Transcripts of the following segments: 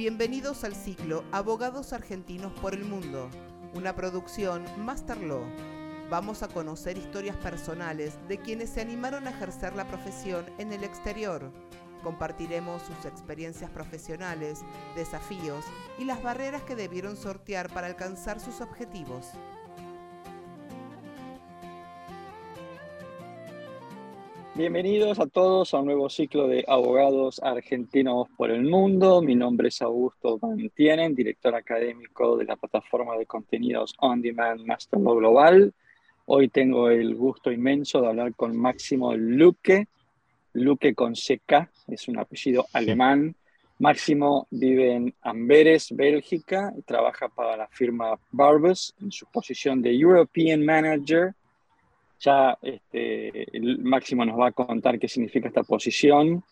Bienvenidos al ciclo Abogados Argentinos por el Mundo, una producción Masterlaw. Vamos a conocer historias personales de quienes se animaron a ejercer la profesión en el exterior. Compartiremos sus experiencias profesionales, desafíos y las barreras que debieron sortear para alcanzar sus objetivos. Bienvenidos a todos a un nuevo ciclo de abogados argentinos por el mundo. Mi nombre es Augusto Mantienen, director académico de la plataforma de contenidos On Demand Masterlaw Global. Hoy tengo el gusto inmenso de hablar con Máximo Luque. Luque con CK, es un apellido alemán. Máximo vive en Amberes, Bélgica, y trabaja para la firma Barbus en su posición de European Manager ya este, Máximo nos va a contar qué significa esta posición.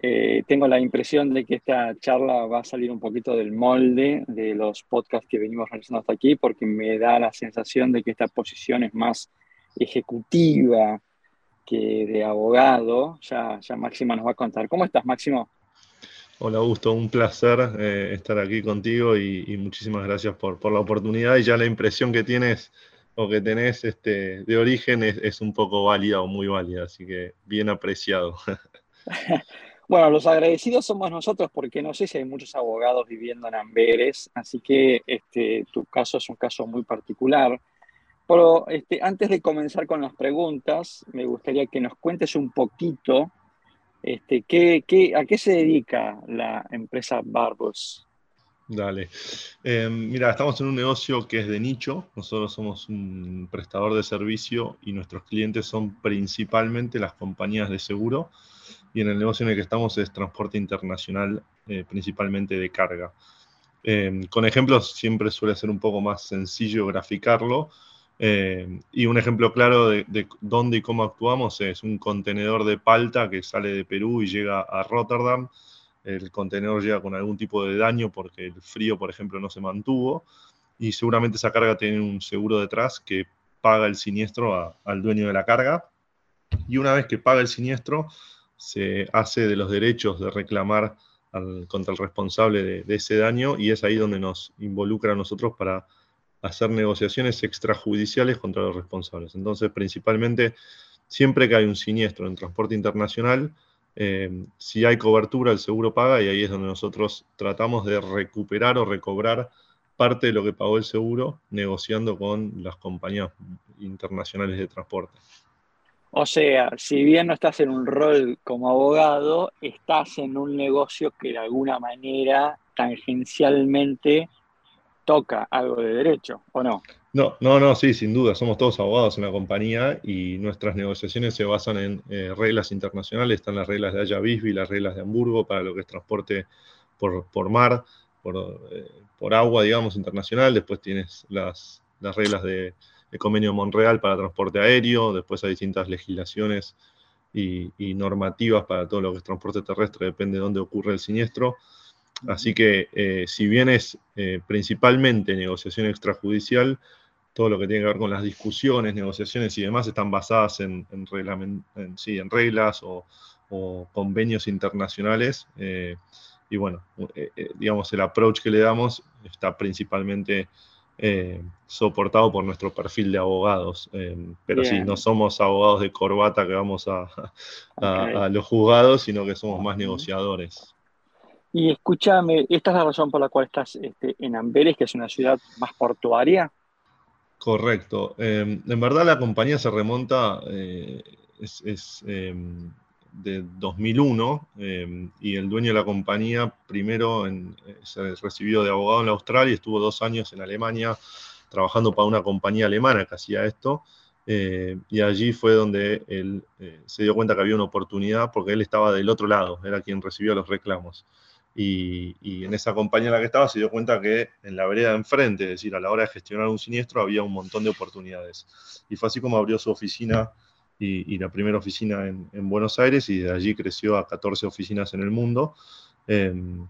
Eh, tengo la impresión de que esta charla va a salir un poquito del molde de los podcasts que venimos realizando hasta aquí, porque me da la sensación de que esta posición es más ejecutiva que de abogado. Ya, ya Máximo nos va a contar. ¿Cómo estás, Máximo? Hola, Augusto, un placer eh, estar aquí contigo y, muchísimas gracias por, la oportunidad. Y ya la impresión que tienes o que tenés este, de origen es, un poco válida o muy válida, así que bien apreciado. Bueno, los agradecidos somos nosotros porque no sé si hay muchos abogados viviendo en Amberes, así que este, tu caso es un caso muy particular. Pero este, antes de comenzar con las preguntas, me gustaría que nos cuentes un poquito este, ¿qué, qué, a qué se dedica la empresa Barbos. Dale. Em, mira, estamos en un negocio que es de nicho. Nosotros somos un prestador de servicio y nuestros clientes son principalmente las compañías de seguro. Y en el negocio en el que estamos es transporte internacional, eh, principalmente de carga. Em, con ejemplos siempre suele ser un poco más sencillo graficarlo. Em, y un ejemplo claro de, de, dónde y cómo actuamos es un contenedor de palta que sale de Perú y llega a Rotterdam el contenedor llega con algún tipo de daño porque el frío, por ejemplo, no se mantuvo y seguramente esa carga tiene un seguro detrás que paga el siniestro al dueño de la carga y una vez que paga el siniestro se hace de los derechos de reclamar contra el responsable de, ese daño y es ahí donde nos involucra a nosotros para hacer negociaciones extrajudiciales contra los responsables. Entonces, principalmente, siempre que hay un siniestro en transporte internacional, eh, si hay cobertura, el seguro paga y ahí es donde nosotros tratamos de recuperar o recobrar parte de lo que pagó el seguro negociando con las compañías internacionales de transporte. O sea, si bien no estás en un rol como abogado, estás en un negocio que de alguna manera tangencialmente toca algo de derecho, ¿o no? No, no, no, sí, sin duda. Somos todos abogados en la compañía y nuestras negociaciones se basan en eh, reglas internacionales. Están las reglas de Haya y las reglas de Hamburgo para lo que es transporte por, por mar, por, eh, por, agua, digamos, internacional. Después tienes las, las reglas de, de, convenio de Monreal para transporte aéreo. Después hay distintas legislaciones y, y, normativas para todo lo que es transporte terrestre, depende de dónde ocurre el siniestro. Así que eh, si bien es principalmente negociación extrajudicial, todo lo que tiene que ver con las discusiones, negociaciones y demás están basadas en, reglas o, convenios internacionales. Eh, y bueno, digamos, el approach que le damos está principalmente soportado por nuestro perfil de abogados. pero sí, no somos abogados de corbata que vamos a, a los juzgados, sino que somos más negociadores. Y escúchame, ¿esta es la razón por la cual estás este, en Amberes, que es una ciudad más portuaria? Correcto. Em, en verdad la compañía se remonta, eh, es, em, de 2001 em, y el dueño de la compañía primero eh, se recibió de abogado en Australia y estuvo dos años en Alemania trabajando para una compañía alemana que hacía esto. Eh, y allí fue donde él se dio cuenta que había una oportunidad porque él estaba del otro lado, era quien recibió los reclamos. Y, en esa compañía en la que estaba se dio cuenta que en la vereda de enfrente, es decir, a la hora de gestionar un siniestro, había un montón de oportunidades. Y fue así como abrió su oficina y, la primera oficina en, Buenos Aires y de allí creció a 14 oficinas en el mundo. Em,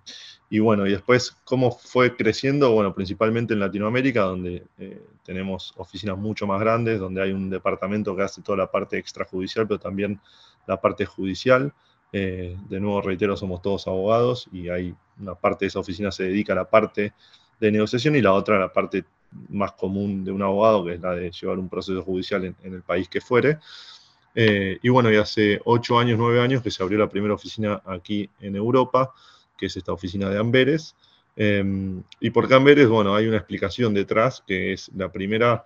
y bueno, y después, ¿cómo fue creciendo? Bueno, principalmente en Latinoamérica, donde eh, tenemos oficinas mucho más grandes, donde hay un departamento que hace toda la parte extrajudicial, pero también la parte judicial. Eh, de nuevo, reitero, somos todos abogados y hay una parte de esa oficina se dedica a la parte de negociación y la otra a la parte más común de un abogado, que es la de llevar un proceso judicial en, el país que fuere. Eh, y bueno, y hace ocho años, nueve años que se abrió la primera oficina aquí en Europa, que es esta oficina de Amberes. Em, y por qué Amberes, bueno, hay una explicación detrás, que es la primera,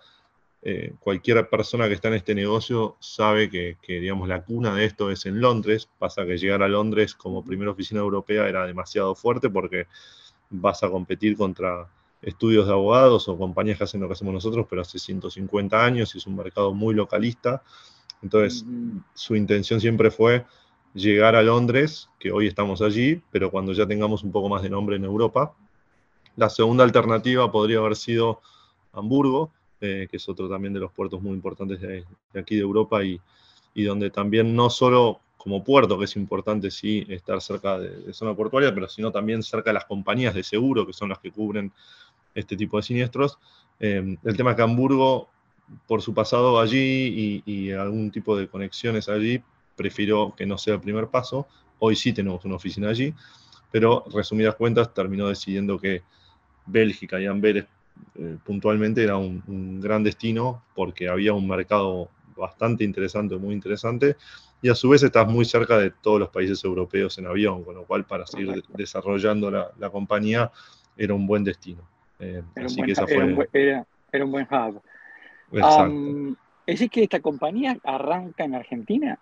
eh, cualquier persona que está en este negocio sabe que, que, digamos, la cuna de esto es en Londres. Pasa que llegar a Londres como primera oficina europea era demasiado fuerte porque vas a competir contra estudios de abogados o compañías que hacen lo que hacemos nosotros, pero hace 150 años y es un mercado muy localista. Entonces, su intención siempre fue llegar a Londres, que hoy estamos allí, pero cuando ya tengamos un poco más de nombre en Europa. La segunda alternativa podría haber sido Hamburgo, eh, que es otro también de los puertos muy importantes de, aquí de Europa y, y, donde también no solo como puerto, que es importante sí estar cerca de, de, zona portuaria, pero sino también cerca de las compañías de seguro, que son las que cubren este tipo de siniestros. Eh, el tema es que Hamburgo, por su pasado allí y, algún tipo de conexiones allí, prefirió que no sea el primer paso. Hoy sí tenemos una oficina allí, pero resumidas cuentas terminó decidiendo que Bélgica y Amberes eh, puntualmente era un, gran destino porque había un mercado bastante interesante, muy interesante, y a su vez estás muy cerca de todos los países europeos en avión, con lo cual para seguir desarrollando la compañía era un buen destino. Eh, era, así un que fue... era, un buen, hub. Um, ¿Es decir que esta compañía arranca en Argentina?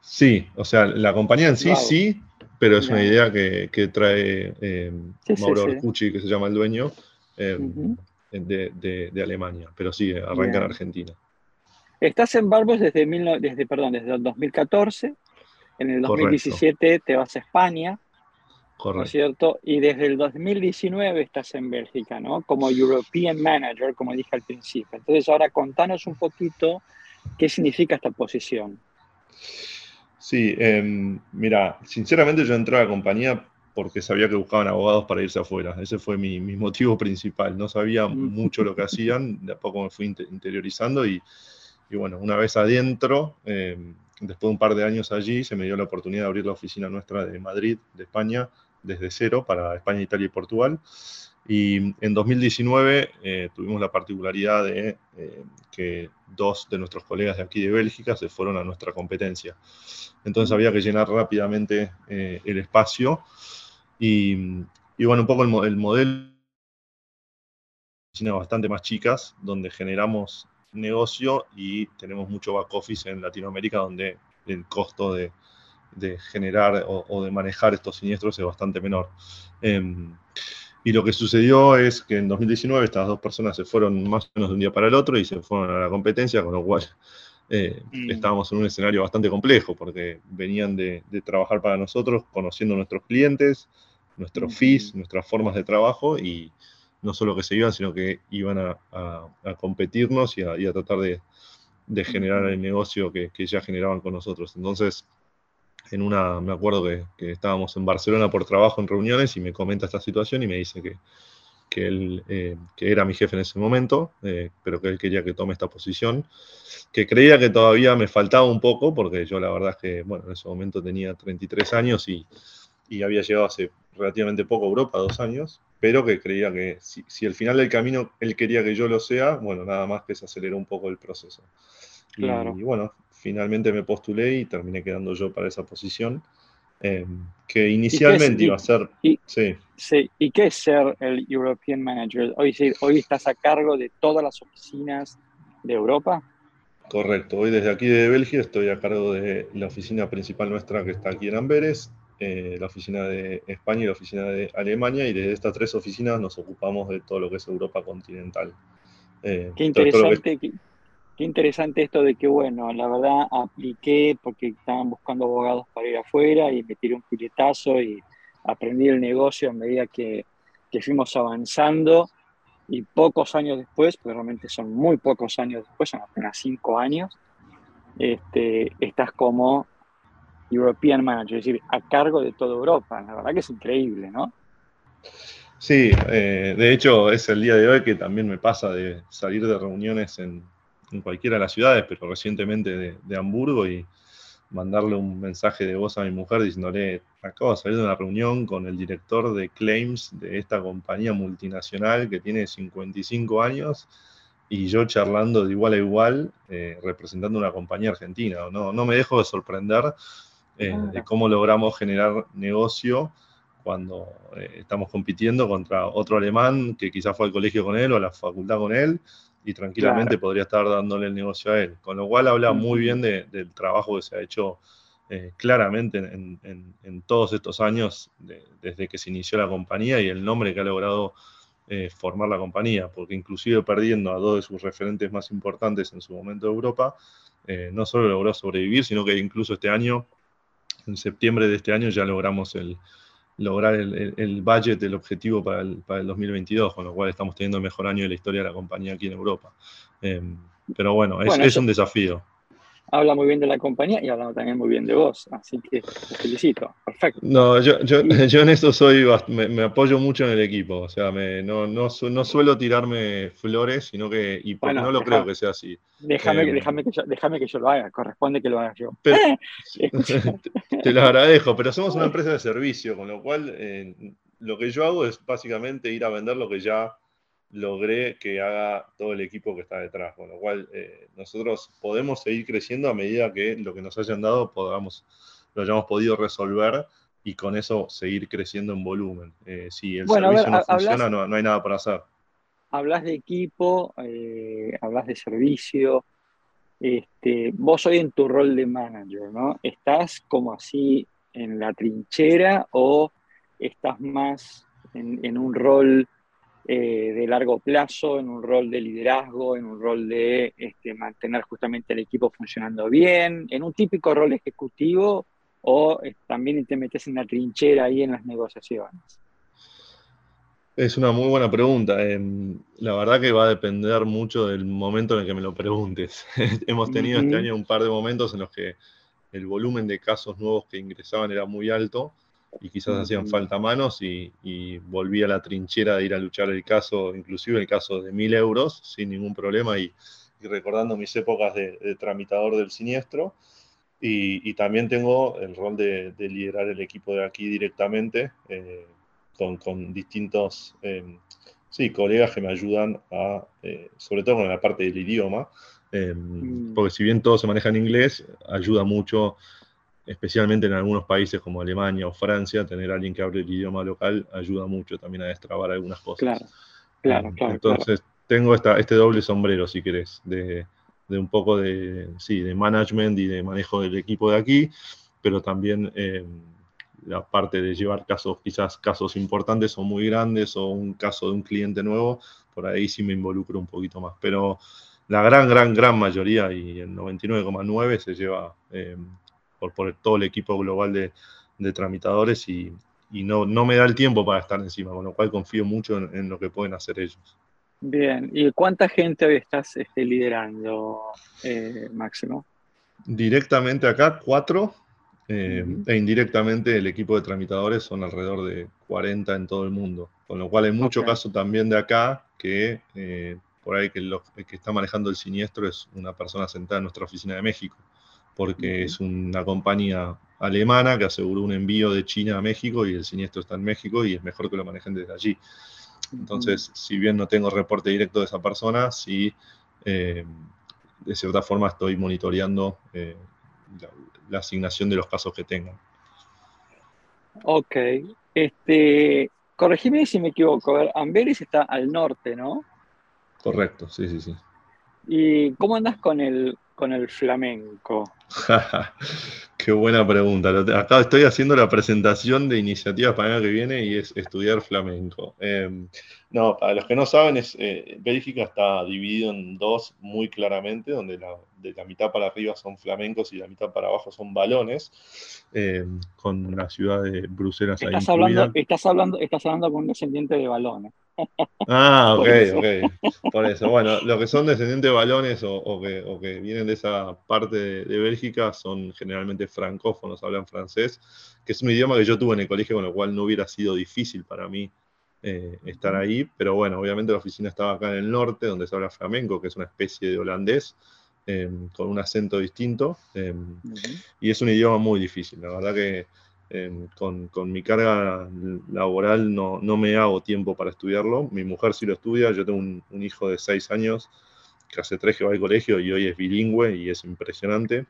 Sí, o sea, la compañía en sí, sí, pero es una idea que, que trae eh, Mauro Orcucci, que se llama el dueño, eh, de, de, Alemania, pero sí, arranca en Argentina. Estás en Barbos desde, desde, perdón, desde el 2014, en el 2017 te vas a España, Correcto. ¿no es cierto? Y desde el 2019 estás en Bélgica, ¿no? Como European Manager, como dije al principio. Entonces, ahora contanos un poquito qué significa esta posición. Sí, em, mira, sinceramente yo entré a la compañía porque sabía que buscaban abogados para irse afuera. Ese fue mi, motivo principal. No sabía mucho lo que hacían, de a poco me fui interiorizando y, bueno, una vez adentro, em, después de un par de años allí, se me dio la oportunidad de abrir la oficina nuestra de Madrid, de España, desde cero para España, Italia y Portugal. Y en 2019 eh, tuvimos la particularidad de eh, que dos de nuestros colegas de aquí de Bélgica se fueron a nuestra competencia. Entonces había que llenar rápidamente eh, el espacio. Y, y, bueno, un poco el, el modelo bastante más chicas, donde generamos negocio y tenemos mucho back office en Latinoamérica, donde el costo de, de generar o, de manejar estos siniestros es bastante menor. Em, y lo que sucedió es que en 2019 estas dos personas se fueron más o menos de un día para el otro y se fueron a la competencia, con lo cual eh, mm. estábamos en un escenario bastante complejo porque venían de, trabajar para nosotros, conociendo nuestros clientes, nuestros fees, nuestras formas de trabajo y no solo que se iban, sino que iban a, competirnos y a, tratar de, generar el negocio que, que ya generaban con nosotros. Entonces, en una, me acuerdo que, estábamos en Barcelona por trabajo en reuniones y me comenta esta situación y me dice que, que él, eh, que era mi jefe en ese momento, eh, pero que él quería que tome esta posición, que creía que todavía me faltaba un poco, porque yo la verdad es que, bueno, en ese momento tenía 33 años y, y había llegado hace relativamente poco a Europa, dos años, pero que creía que si, si al final del camino él quería que yo lo sea, bueno, nada más que se aceleró un poco el proceso. Claro. y bueno, finalmente me postulé y terminé quedando yo para esa posición, eh, que inicialmente iba a ser... Y, sí. sí. ¿Y qué es ser el European Manager? Hoy, hoy estás a cargo de todas las oficinas de Europa. Correcto, hoy desde aquí de Bélgica estoy a cargo de la oficina principal nuestra que está aquí en Amberes, eh, la oficina de España y la oficina de Alemania, y desde estas tres oficinas nos ocupamos de todo lo que es Europa continental. Eh, qué interesante, Qué interesante esto de que, bueno, la verdad apliqué porque estaban buscando abogados para ir afuera y me tiré un piletazo y aprendí el negocio a medida que, que fuimos avanzando y pocos años después, porque realmente son muy pocos años después, son apenas cinco años, este, estás como European Manager, es decir, a cargo de toda Europa. La verdad que es increíble, ¿no? Sí, eh, de hecho es el día de hoy que también me pasa de salir de reuniones en, cualquiera de las ciudades, pero recientemente de, Hamburgo y, mandarle un mensaje de voz a mi mujer diciéndole, acabo de salir de una reunión con el director de claims de esta compañía multinacional que tiene 55 años y yo charlando de igual a igual, eh, representando una compañía argentina. No, no me dejo de sorprender eh, de cómo logramos generar negocio cuando eh, estamos compitiendo contra otro alemán que quizás fue al colegio con él o a la facultad con él y tranquilamente podría estar dándole el negocio a él. Con lo cual habla muy bien del trabajo que se ha hecho eh, claramente en, todos estos años desde que se inició la compañía y el nombre que ha logrado eh, formar la compañía, porque inclusive perdiendo a dos de sus referentes más importantes en su momento de Europa, no solo logró sobrevivir, sino que incluso este año, en septiembre de este año, ya logramos el, lograr el, budget, el objetivo para el, para el 2022, con lo cual estamos teniendo el mejor año de la historia de la compañía aquí en Europa. Em, pero bueno, es, es un desafío habla muy bien de la compañía y habla también muy bien de vos. Así que te felicito. Perfecto. No, yo, yo, yo en eso soy, me, apoyo mucho en el equipo. O sea, me, no, no, no, suelo tirarme flores, sino que, y no lo creo que sea así. Déjame, eh, déjame, que yo, déjame que yo lo haga, corresponde que lo haga yo. te, lo agradezco, pero somos una empresa de servicio, con lo cual eh, lo que yo hago es básicamente ir a vender lo que ya logré que haga todo el equipo que está detrás, con lo cual eh, nosotros podemos seguir creciendo a medida que lo que nos hayan dado podamos, lo hayamos podido resolver y con eso seguir creciendo en volumen. Eh, si el servicio no funciona, no, hay nada para hacer. Hablas de equipo, eh, hablas de servicio. Este, vos hoy en tu rol de manager, ¿no? ¿Estás como así en la trinchera o estás más en un rol eh, de largo plazo, en un rol de liderazgo, en un rol de este, mantener justamente el equipo funcionando bien, en un típico rol ejecutivo o eh, también te metes en la trinchera ahí en las negociaciones? Es una muy buena pregunta. Em, la verdad que va a depender mucho del momento en el que me lo preguntes. Hemos tenido este año un par de momentos en los que el volumen de casos nuevos que ingresaban era muy alto y quizás hacían falta manos y, volví a la trinchera de ir a luchar el caso, inclusive el caso de mil euros, sin ningún problema y, recordando mis épocas de, tramitador del siniestro. Y, también tengo el rol de, liderar el equipo de aquí directamente eh, con, distintos eh, sí, colegas que me ayudan a, eh, sobre todo con la parte del idioma, mm. porque si bien todo se maneja en inglés, ayuda mucho especialmente en algunos países como Alemania o Francia, tener a alguien que hable el idioma local ayuda mucho también a destrabar algunas cosas. Claro, claro, claro. Entonces, tengo esta, este doble sombrero, si querés, de, un poco de, sí, de management y de manejo del equipo de aquí, pero también eh, la parte de llevar casos, quizás casos importantes o muy grandes o un caso de un cliente nuevo, por ahí sí me involucro un poquito más. Pero la gran, gran, gran mayoría y el 99,9 se lleva eh, por, todo el equipo global de, tramitadores y, no, no, me da el tiempo para estar encima, con lo cual confío mucho en, lo que pueden hacer ellos. Bien, ¿y cuánta gente hoy estás este, liderando, eh, Máximo? Directamente acá, cuatro, eh, e indirectamente el equipo de tramitadores son alrededor de 40 en todo el mundo, con lo cual hay mucho caso también de acá que eh, por ahí que el que está manejando el siniestro es una persona sentada en nuestra oficina de México porque es una compañía alemana que aseguró un envío de China a México y el siniestro está en México y es mejor que lo manejen desde allí. Entonces, si bien no tengo reporte directo de esa persona, sí, eh, de cierta forma estoy monitoreando eh, la, asignación de los casos que tengan. Ok. Este, corregime si me equivoco. A ver, Amberes está al norte, ¿no? Correcto, sí, sí, sí. ¿Y cómo andas con el, con el flamenco? Qué buena pregunta. Acá estoy haciendo la presentación de iniciativas para el año que viene y es estudiar flamenco. Em, no, para los que no saben, es, eh, Bélgica está dividido en dos muy claramente, donde la, de la mitad para arriba son flamencos y la mitad para abajo son balones, em, con la ciudad de Bruselas estás Hablando, estás, hablando, estás hablando con un descendiente de balones. Ah, ok, ok. Por eso, bueno, los que son descendientes de balones o, que, vienen de esa parte de, Bélgica son generalmente francófonos, hablan francés, que es un idioma que yo tuve en el colegio, con lo cual no hubiera sido difícil para mí eh, estar ahí, pero bueno, obviamente la oficina estaba acá en el norte, donde se habla flamenco, que es una especie de holandés, em, con un acento distinto. Em, y es un idioma muy difícil. La verdad que em, con, mi carga laboral no, me hago tiempo para estudiarlo. Mi mujer sí lo estudia. Yo tengo un, hijo de seis años que hace tres que va al colegio y hoy es bilingüe y es impresionante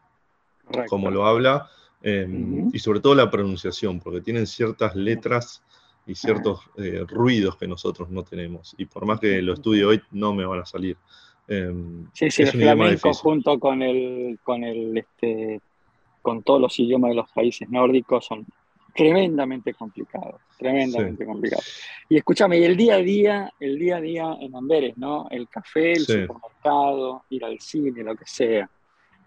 cómo lo habla. Y sobre todo la pronunciación, porque tienen ciertas letras y ciertos eh, ruidos que nosotros no tenemos. Y por más que lo estudie hoy, no me van a salir. Em, sí, sí, el flamenco junto con el, con el, este, con todos los idiomas de los países nórdicos son tremendamente complicados, tremendamente complicados. Y escúchame, y el día a día, el día a día en Amberes, ¿no? El café, el supermercado, ir al cine, lo que sea.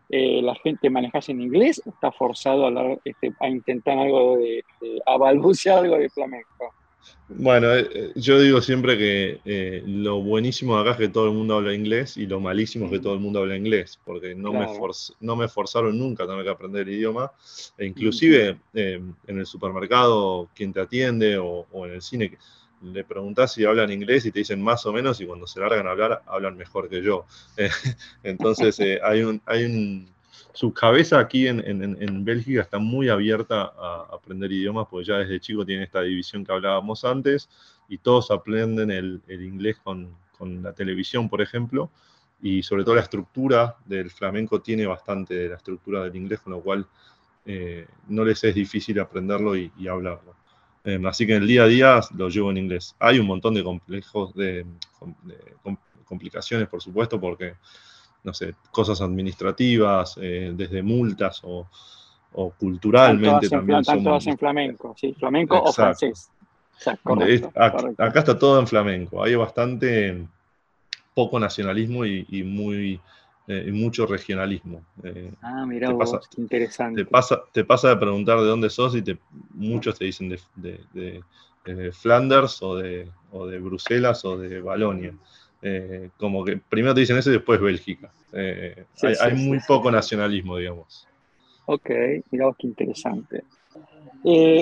Eh, la gente manejas en inglés está forzado a, hablar, este, a intentar algo de, a balbucear algo de flamenco. Bueno, eh, eh, yo digo siempre que lo buenísimo de acá es que todo el mundo habla inglés y lo malísimo es que todo el mundo habla inglés, porque no, me, no me forzaron nunca a tener que aprender el idioma, e inclusive en el supermercado, quien te atiende o, o en el cine, le preguntás si hablan inglés y te dicen más o menos y cuando se largan a hablar hablan mejor que yo. entonces eh, hay un, hay un, su cabeza aquí en, en, Bélgica está muy abierta a aprender idiomas porque ya desde chico tiene esta división que hablábamos antes y todos aprenden el, el inglés con, con, la televisión, por ejemplo, y sobre todo la estructura del flamenco tiene bastante de la estructura del inglés, con lo cual eh, no les es difícil aprenderlo y hablarlo. Em, así que en el día a día lo llevo en inglés. Hay un montón de complejos, de, complicaciones, por supuesto, porque, no sé, cosas administrativas, eh, desde multas o, culturalmente también. Están todas en flamenco, sí, flamenco o francés. acá, está todo en flamenco. Hay bastante poco nacionalismo y muy eh, y mucho regionalismo. Eh, ah, mira, vos, qué interesante. Te pasa, te pasa de preguntar de dónde sos y te, muchos te dicen de, Flanders o de, o de Bruselas o de Balonia. Eh, como que primero te dicen eso y después Bélgica. hay, muy poco nacionalismo, digamos. Ok, mira vos qué interesante.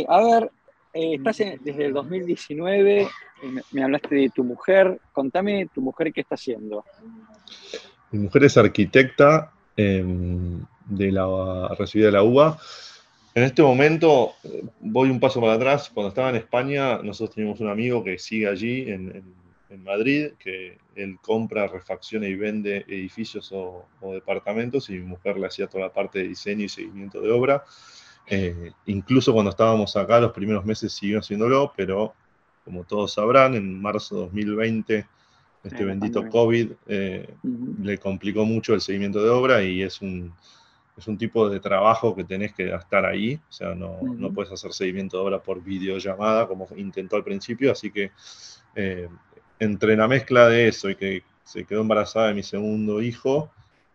a ver, estás desde el 2019, me, me hablaste de tu mujer, contame tu mujer qué está haciendo. Mi mujer es arquitecta em, de la, recibida de la UBA. En este momento, eh, voy un paso para atrás. Cuando estaba en España, nosotros teníamos un amigo que sigue allí en, Madrid, que él compra, refacciona y vende edificios o, departamentos, y mi mujer le hacía toda la parte de diseño y seguimiento de obra. Eh, incluso cuando estábamos acá, los primeros meses siguió haciéndolo, pero como todos sabrán, en marzo de 2020 este bendito COVID eh, le complicó mucho el seguimiento de obra y es un, es un tipo de trabajo que tenés que estar ahí, o sea, no, no puedes hacer seguimiento de obra por videollamada como intentó al principio, así que eh, entre la mezcla de eso y que se quedó embarazada de mi segundo hijo,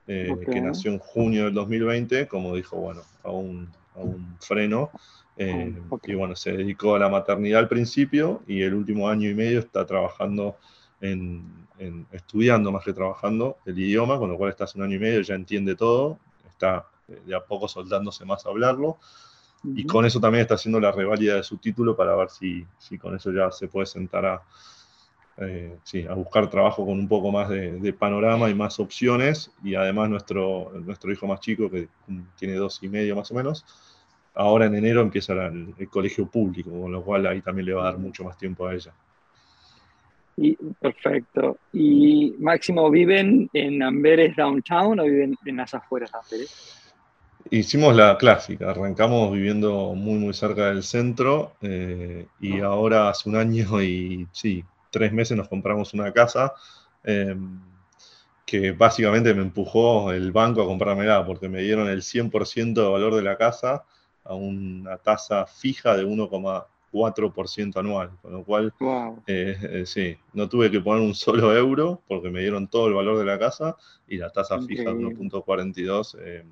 eh, que nació en junio del 2020, como dijo, bueno, a un, a un freno. Y bueno, se dedicó a la maternidad al principio y el último año y medio está trabajando en, estudiando más que trabajando el idioma, con lo cual está hace un año y medio, ya entiende todo, está eh, de a poco soltándose más a hablarlo. Y con eso también está haciendo la reválida de su título para ver si, si con eso ya se puede sentar a, eh, sí, a buscar trabajo con un poco más de, panorama y más opciones. Y además nuestro, nuestro hijo más chico, que tiene dos y medio más o menos, ahora en enero empieza el colegio público, con lo cual ahí también le va a dar mucho más tiempo a ella. Y, perfecto. ¿Y Máximo, viven en Amberes Downtown o viven en las afueras de Amberes? Hicimos la clásica, arrancamos viviendo muy muy cerca del centro eh, y ahora hace un año y sí, tres meses nos compramos una casa em, que básicamente me empujó el banco a comprármela porque me dieron el 100% de valor de la casa a una tasa fija de 1, 4% anual, con lo cual, eh, eh, sí, no tuve que poner un solo euro porque me dieron todo el valor de la casa y la tasa fija de 1.42, eh,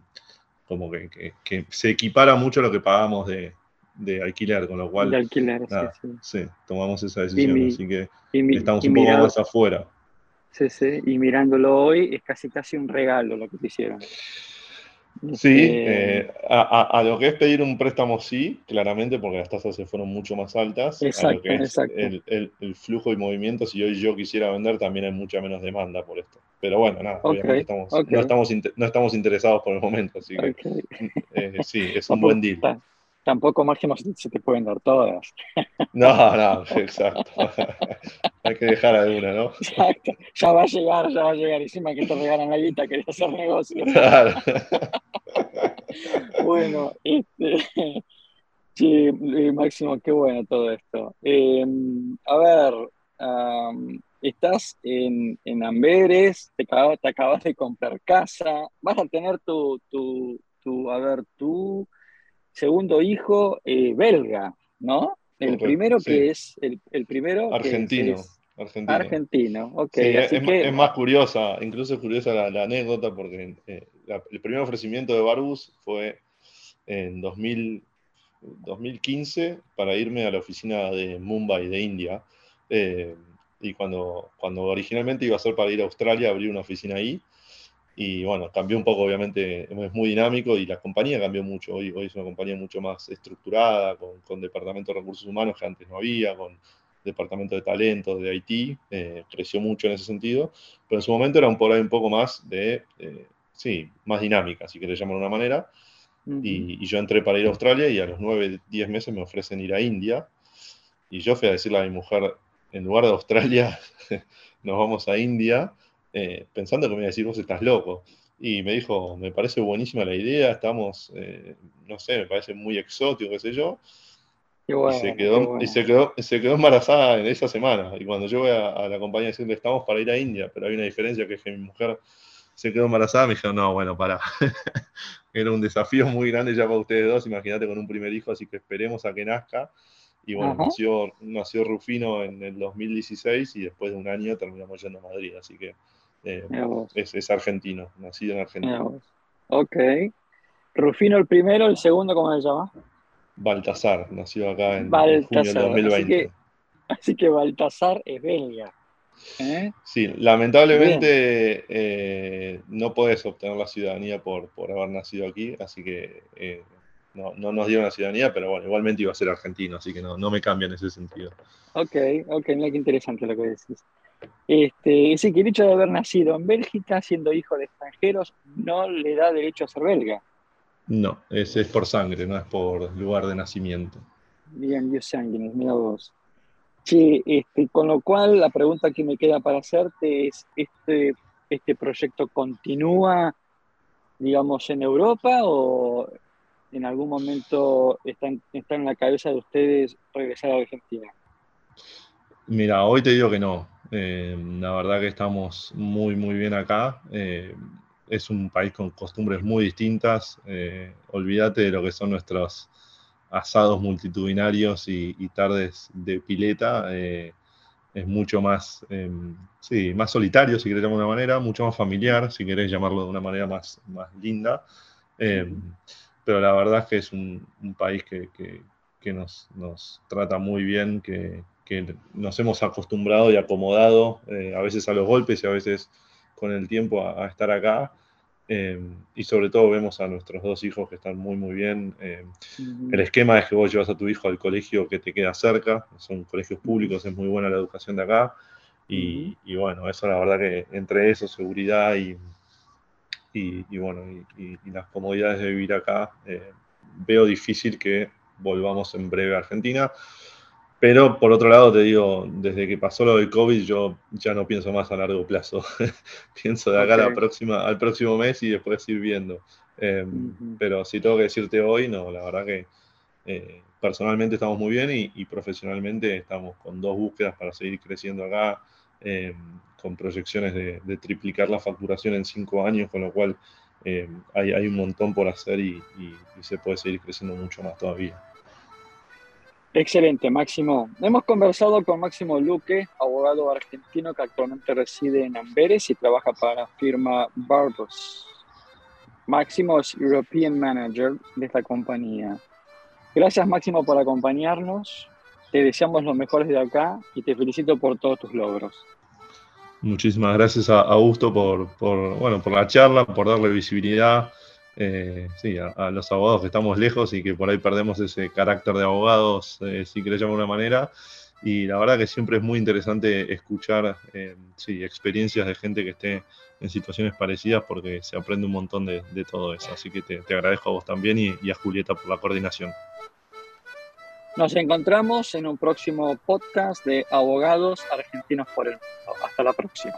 como que, se equipara mucho a lo que pagamos de, alquiler, con lo cual, de alquiler, sí, tomamos esa decisión, así que estamos un poco más afuera. Sí, sí, y mirándolo hoy es casi casi un regalo lo que te hicieron. Sí, este, eh, a, lo que es pedir un préstamo sí, claramente, porque las tasas se fueron mucho más altas. Exacto, El, flujo y movimiento, si hoy yo quisiera vender, también hay mucha menos demanda por esto. Pero bueno, nada, obviamente no, estamos no estamos interesados por el momento, así que eh, sí, es un buen deal. Tampoco máximo se te pueden dar todas. No, no, exacto. Hay que dejar alguna, ¿no? Exacto. Ya va a llegar, ya va a llegar. Encima que te regalan la guita, quería hacer negocio. Claro. bueno, este. Sí, eh, Máximo, qué bueno todo esto. Em, a ver, estás en, en Amberes, te acabas, te acabas de comprar casa, vas a tener tu, tu, tu a ver, tu segundo hijo eh, belga, ¿no? El primero que es, el, primero argentino. argentino. Argentino, ok. es, más curiosa, incluso es curiosa la, anécdota porque eh, el primer ofrecimiento de Barbus fue en 2015 para irme a la oficina de Mumbai, de India. Eh, y cuando, cuando originalmente iba a ser para ir a Australia, abrí una oficina ahí. Y bueno, cambió un poco, obviamente, es muy dinámico y la compañía cambió mucho. Hoy, hoy es una compañía mucho más estructurada, con, con departamento de recursos humanos que antes no había, con departamento de talentos de Haití, eh, creció mucho en ese sentido, pero en su momento era un, por un poco más de, eh, sí, más dinámica, si querés llamar de una manera. y, yo entré para ir a Australia y a los 9, 10 meses me ofrecen ir a India. Y yo fui a decirle a mi mujer, en lugar de Australia, nos vamos a India. Eh, pensando que me iba a decir, vos estás loco. Y me dijo, me parece buenísima la idea, estamos, eh, no sé, me parece muy exótico, qué sé yo. y, se quedó, y se, quedó, se quedó embarazada en esa semana. Y cuando yo voy a, la compañía diciendo, estamos para ir a India, pero hay una diferencia que es que mi mujer se quedó embarazada, me dijeron, no, bueno, para. Era un desafío muy grande ya para ustedes dos, imagínate con un primer hijo, así que esperemos a que nazca. Y bueno, nació, nació Rufino en el 2016 y después de un año terminamos yendo a Madrid, así que eh, es, argentino, nacido en Argentina. Ok. Rufino el primero, el segundo, ¿cómo se llama? Baltasar, nació acá en, junio del 2020. Así que, Baltasar es belga. ¿eh? Sí, lamentablemente eh, no puedes obtener la ciudadanía por, por haber nacido aquí, así que no, no, nos dieron la ciudadanía, pero bueno, igualmente iba a ser argentino, así que no, no me cambia en ese sentido. Ok, ok, mira qué interesante lo que decís. Este, sí, que el hecho de haber nacido en Bélgica, siendo hijo de extranjeros, no le da derecho a ser belga. No, es, es por sangre, no es por lugar de nacimiento. Bien, Dios sangre, mira vos. Sí, este, con lo cual la pregunta que me queda para hacerte es, ¿este, este proyecto continúa, digamos, en Europa o en algún momento está está en la cabeza de ustedes regresar a Argentina? Mira, hoy te digo que no. Eh, la verdad que estamos muy, muy bien acá. Eh, es un país con costumbres muy distintas. Eh, olvídate de lo que son nuestros asados multitudinarios y, tardes de pileta. es mucho más, sí, más solitario, si querés llamarlo de una manera, mucho más familiar, si querés llamarlo de una manera más, más linda. pero la verdad es que es un, país que, nos, nos, trata muy bien, que, que nos hemos acostumbrado y acomodado eh, a veces a los golpes y a veces con el tiempo a, estar acá. Eh, y sobre todo vemos a nuestros dos hijos que están muy, muy bien. Eh, el esquema es que vos llevas a tu hijo al colegio que te queda cerca, son colegios públicos, es muy buena la educación de acá. Y, bueno, eso la verdad que entre eso, seguridad y, y, bueno, y, las comodidades de vivir acá, veo difícil que volvamos en breve a Argentina. Pero por otro lado, te digo, desde que pasó lo del COVID, yo ya no pienso más a largo plazo. pienso de acá la próxima, al próximo mes y después ir viendo. Em, pero si tengo que decirte hoy, no, la verdad que eh, personalmente estamos muy bien y, profesionalmente estamos con dos búsquedas para seguir creciendo acá, em, con proyecciones de, triplicar la facturación en cinco años, con lo cual em, hay, hay, un montón por hacer y se puede seguir creciendo mucho más todavía. Excelente, Máximo. Hemos conversado con Máximo Luque, abogado argentino que actualmente reside en Amberes y trabaja para la firma Barbos. Máximo es European Manager de esta compañía. Gracias, Máximo, por acompañarnos. Te deseamos los mejores de acá y te felicito por todos tus logros. Muchísimas gracias a Augusto por, por, bueno, por la charla, por darle visibilidad eh, sí, a, los abogados que estamos lejos y que por ahí perdemos ese carácter de abogados, eh, si querés llamar de manera. Y la verdad que siempre es muy interesante escuchar eh, sí, experiencias de gente que esté en situaciones parecidas porque se aprende un montón de, todo eso. Así que te, agradezco a vos también y a Julieta por la coordinación. Nos encontramos en un próximo podcast de Abogados Argentinos por el Mundo. Hasta la próxima.